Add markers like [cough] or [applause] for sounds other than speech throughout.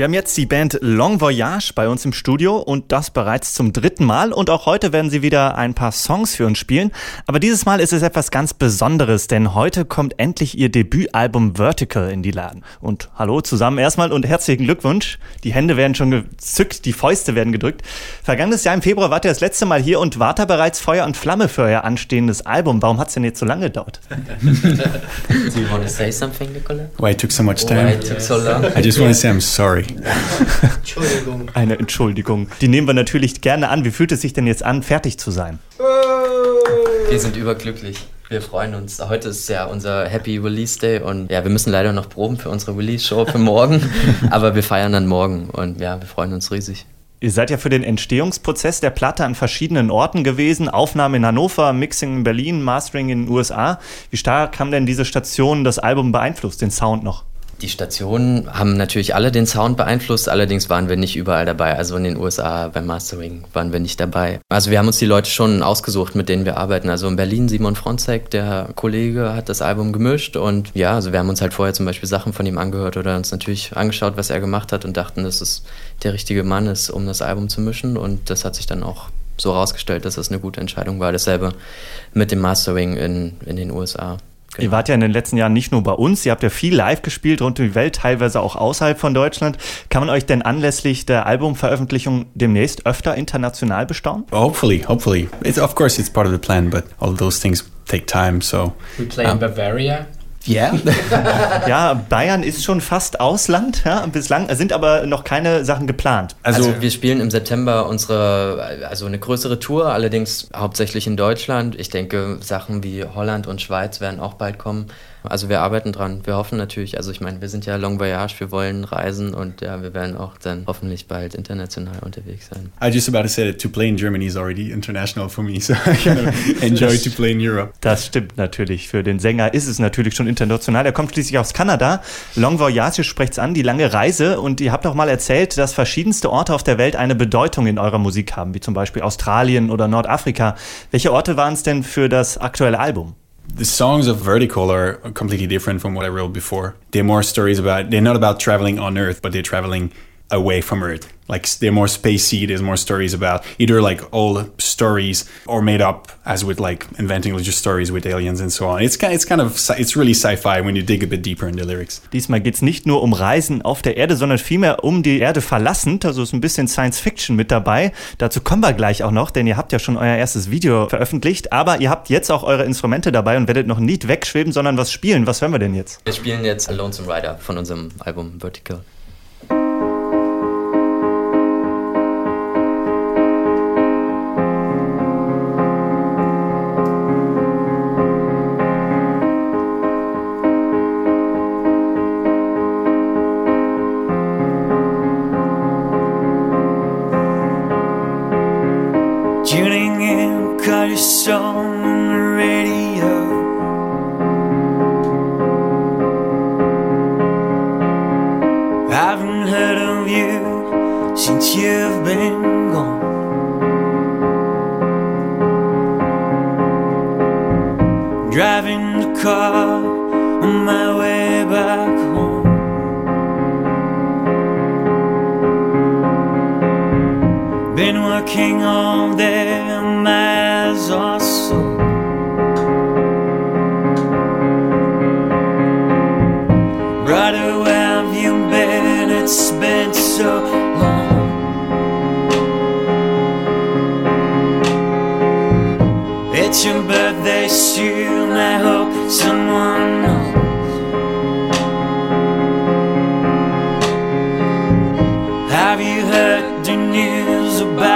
Wir haben jetzt die Band Long Voyage bei uns im Studio und das bereits zum dritten Mal. Und auch heute werden sie wieder ein paar Songs für uns spielen. Aber dieses Mal ist es etwas ganz Besonderes, denn heute kommt endlich ihr Debütalbum Vertical in die Laden. Und hallo zusammen erstmal und herzlichen Glückwunsch. Die Hände werden schon gezückt, die Fäuste werden gedrückt. Vergangenes Jahr im Februar wart ihr das letzte Mal hier und wart da bereits Feuer und Flamme für euer anstehendes Album. Warum hat es denn jetzt so lange gedauert? [laughs] Do you want to say something, Nicola? Why it took so much time? Why it took so long? I just want to say I'm sorry. Entschuldigung. [laughs] Eine Entschuldigung. Die nehmen wir natürlich gerne an. Wie fühlt es sich denn jetzt an, fertig zu sein? Wir sind überglücklich. Wir freuen uns. Heute ist ja unser Happy Release Day und ja, wir müssen leider noch proben für unsere Release Show für morgen, [laughs] aber wir feiern dann morgen und ja, wir freuen uns riesig. Ihr seid ja für den Entstehungsprozess der Platte an verschiedenen Orten gewesen. Aufnahme in Hannover, Mixing in Berlin, Mastering in den USA. Wie stark haben denn diese Stationen das Album beeinflusst, den Sound noch? Die Stationen haben natürlich alle den Sound beeinflusst, allerdings waren wir nicht überall dabei. Also in den USA beim Mastering waren wir nicht dabei. Also wir haben uns die Leute schon ausgesucht, mit denen wir arbeiten. Also in Berlin Simon Fronzek, der Kollege, hat das Album gemischt und ja, also wir haben uns halt vorher zum Beispiel Sachen von ihm angehört oder uns natürlich angeschaut, was er gemacht hat und dachten, dass es der richtige Mann ist, um das Album zu mischen und das hat sich dann auch so rausgestellt, dass das eine gute Entscheidung war. Dasselbe mit dem Mastering in, in den USA. Genau. Ihr wart ja in den letzten Jahren nicht nur bei uns, ihr habt ja viel live gespielt rund um die Welt, teilweise auch außerhalb von Deutschland. Kann man euch denn anlässlich der Albumveröffentlichung demnächst öfter international bestaunen? Hopefully, hopefully. It's, of course, it's part of the plan, but all those things take time, so. We play in Bavaria. Yeah. [laughs] ja, Bayern ist schon fast Ausland, ja, bislang sind aber noch keine Sachen geplant. Also, also, wir spielen im September unsere, also eine größere Tour, allerdings hauptsächlich in Deutschland. Ich denke, Sachen wie Holland und Schweiz werden auch bald kommen. Also wir arbeiten dran. Wir hoffen natürlich, also ich meine, wir sind ja Long Voyage, wir wollen reisen und ja, wir werden auch dann hoffentlich bald international unterwegs sein. I just about to say that to play in Germany is already international for me, so [laughs] I kind of enjoy to play in Europe. Das stimmt natürlich. Für den Sänger ist es natürlich schon international. Er kommt schließlich aus Kanada. Long Voyage spricht's an, die lange Reise. Und ihr habt auch mal erzählt, dass verschiedenste Orte auf der Welt eine Bedeutung in eurer Musik haben, wie zum Beispiel Australien oder Nordafrika. Welche Orte waren es denn für das aktuelle Album? The songs of Vertical are completely different from what I wrote before. They're more stories about, they're not about traveling on Earth, but they're traveling away from Earth. like they're more spacey there's more stories about either like old stories or made up as with like inventing just stories with aliens and so on. It's kind, it's kind of it's really sci-fi when you dig a bit deeper in the lyrics. Diesmal geht's nicht nur um Reisen auf der Erde sondern vielmehr um die Erde verlassend. Also ist ein bisschen Science Fiction mit dabei. Dazu kommen wir gleich auch noch denn ihr habt ja schon euer erstes Video veröffentlicht. Aber ihr habt jetzt auch eure Instrumente dabei und werdet noch nicht wegschweben sondern was spielen. Was hören wir denn jetzt? Wir spielen jetzt Lonesome Rider von unserem Album Vertical haven't heard of you since you've been gone. Driving the car on my way back home. Been working all day, my eyes are.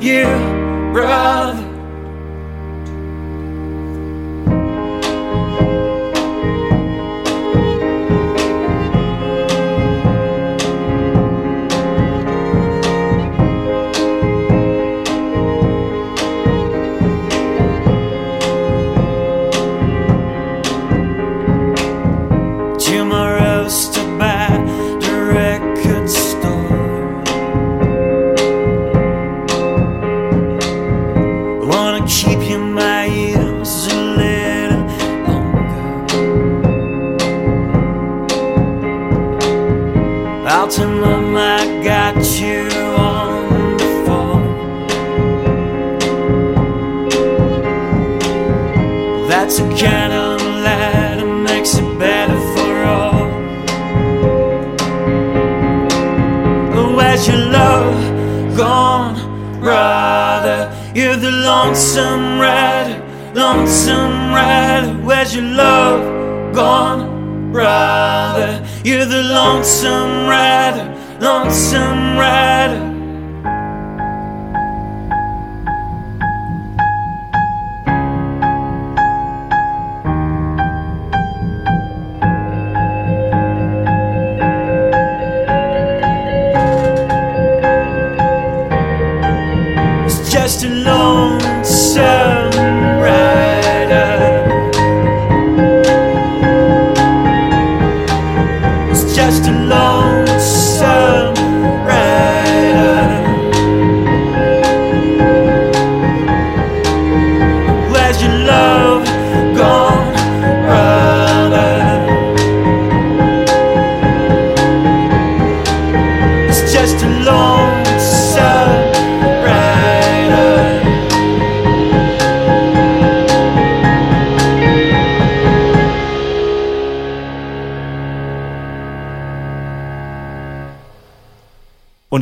you, brother. Lights a candle light and makes it better for all. Where's your love gone, brother? You're the lonesome rider, lonesome rider. Where's your love gone, brother? You're the lonesome rider, lonesome rider. Lonesome rider.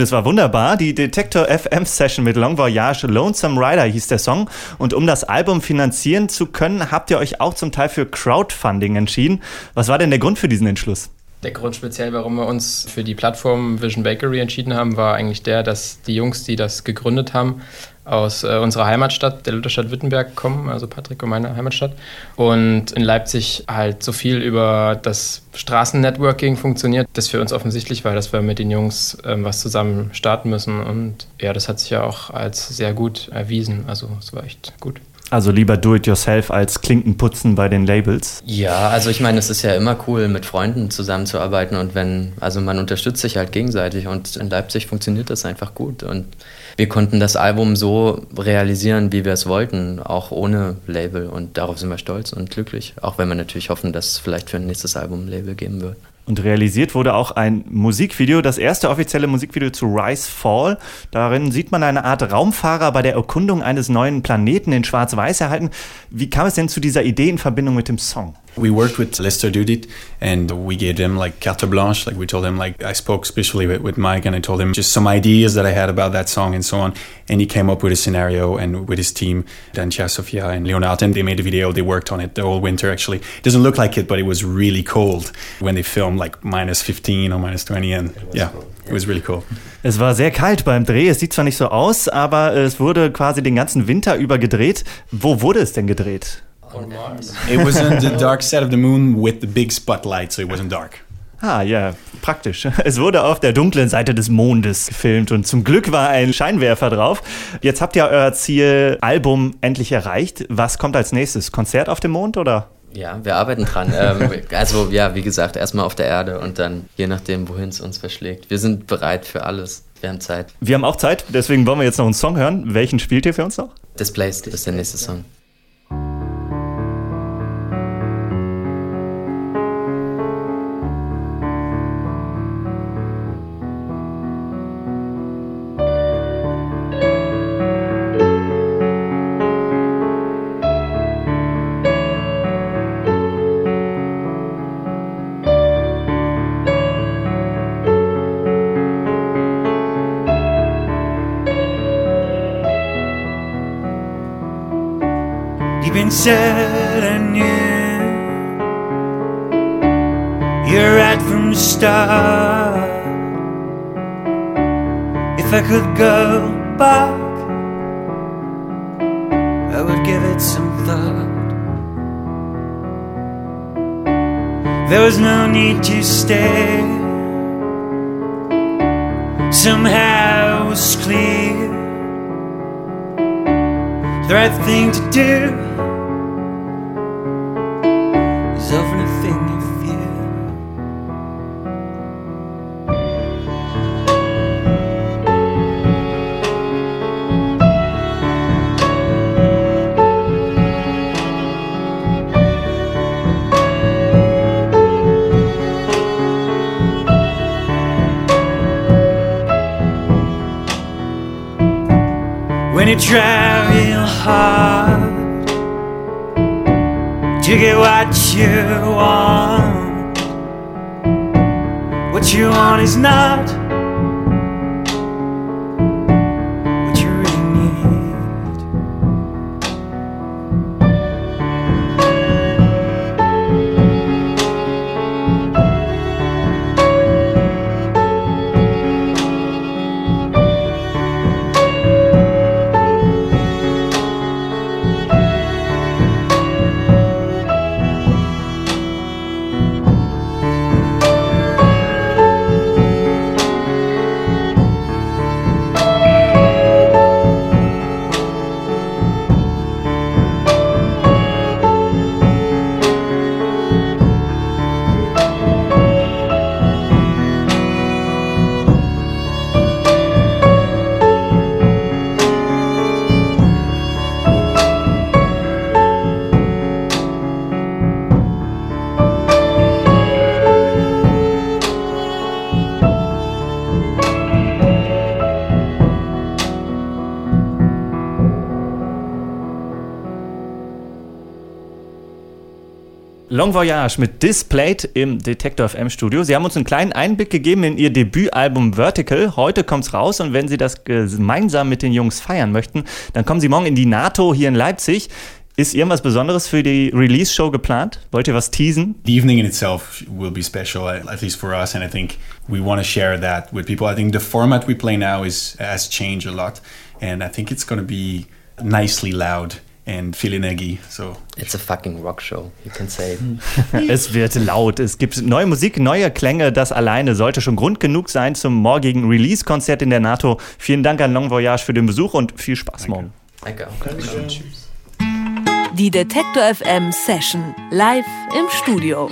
Es war wunderbar. Die Detektor FM Session mit Long Voyage Lonesome Rider hieß der Song. Und um das Album finanzieren zu können, habt ihr euch auch zum Teil für Crowdfunding entschieden. Was war denn der Grund für diesen Entschluss? Der Grund speziell, warum wir uns für die Plattform Vision Bakery entschieden haben, war eigentlich der, dass die Jungs, die das gegründet haben, aus äh, unserer Heimatstadt, der Lutherstadt Wittenberg, kommen, also Patrick und meine Heimatstadt. Und in Leipzig halt so viel über das Straßennetworking funktioniert, dass für uns offensichtlich war, dass wir mit den Jungs ähm, was zusammen starten müssen. Und ja, das hat sich ja auch als sehr gut erwiesen. Also es war echt gut. Also lieber Do-it-yourself als Klinkenputzen bei den Labels. Ja, also ich meine, es ist ja immer cool, mit Freunden zusammenzuarbeiten und wenn, also man unterstützt sich halt gegenseitig und in Leipzig funktioniert das einfach gut und wir konnten das Album so realisieren, wie wir es wollten, auch ohne Label und darauf sind wir stolz und glücklich, auch wenn wir natürlich hoffen, dass es vielleicht für ein nächstes Album ein Label geben wird. Und realisiert wurde auch ein Musikvideo, das erste offizielle Musikvideo zu Rise Fall. Darin sieht man eine Art Raumfahrer bei der Erkundung eines neuen Planeten in Schwarz-Weiß erhalten. Wie kam es denn zu dieser Idee in Verbindung mit dem Song? We worked with Lester Dudit and we gave him like carte blanche. Like we told him, like I spoke especially with, with Mike and I told him just some ideas that I had about that song and so on. And he came up with a scenario and with his team, Dancia, Sofia and Leonardo, and they made a video. They worked on it the whole winter actually. It doesn't look like it, but it was really cold when they filmed like minus 15 or minus 20 and yeah, it was really cool. Es war sehr kalt beim Dreh. Es sieht zwar nicht so aus, aber es wurde quasi den ganzen Winter über gedreht. Wo wurde es denn gedreht? [laughs] It was on the dark side of the moon with the big spotlight, so it wasn't dark. Ah, ja, praktisch. [laughs] Es wurde auf der dunklen Seite des Mondes gefilmt und zum Glück war ein Scheinwerfer drauf. Jetzt habt ihr euer Ziel Album endlich erreicht. Was kommt als nächstes? Konzert auf dem Mond oder? Ja, wir arbeiten dran. [laughs] ähm, also ja, wie gesagt, erstmal auf der Erde und dann je nachdem, wohin es uns verschlägt. Wir sind bereit für alles. Wir haben Zeit. Wir haben auch Zeit, deswegen wollen wir jetzt noch einen Song hören. Welchen spielt ihr für uns noch? Displaced ist der nächste Song. Deep inside, I knew you're right from the start. If I could go back, I would give it some thought. There was no need to stay. Somehow it was clear the right thing to do Try real hard to get what you want. What you want is not Long Voyage mit Displayed im Detektor FM Studio. Sie haben uns einen kleinen Einblick gegeben in Ihr Debütalbum Vertical. Heute kommt's raus und wenn Sie das gemeinsam mit den Jungs feiern möchten, dann kommen Sie morgen in die NATO hier in Leipzig. Ist irgendwas Besonderes für die Release-Show geplant? Wollt ihr was teasen? The evening in itself will be special, at least for us, and I think we want to share that with people. I think the format we play now is has changed a lot, and I think it's going to be nicely loud and viel Energie. So It's a fucking rock show, you can say. [laughs] Es wird laut, es gibt neue Musik, neue Klänge. Das alleine sollte schon Grund genug sein zum morgigen Release-Konzert in der NATO. Vielen Dank an Long Voyage für den Besuch und viel Spaß morgen. Danke. Die Detektor FM Session live im Studio.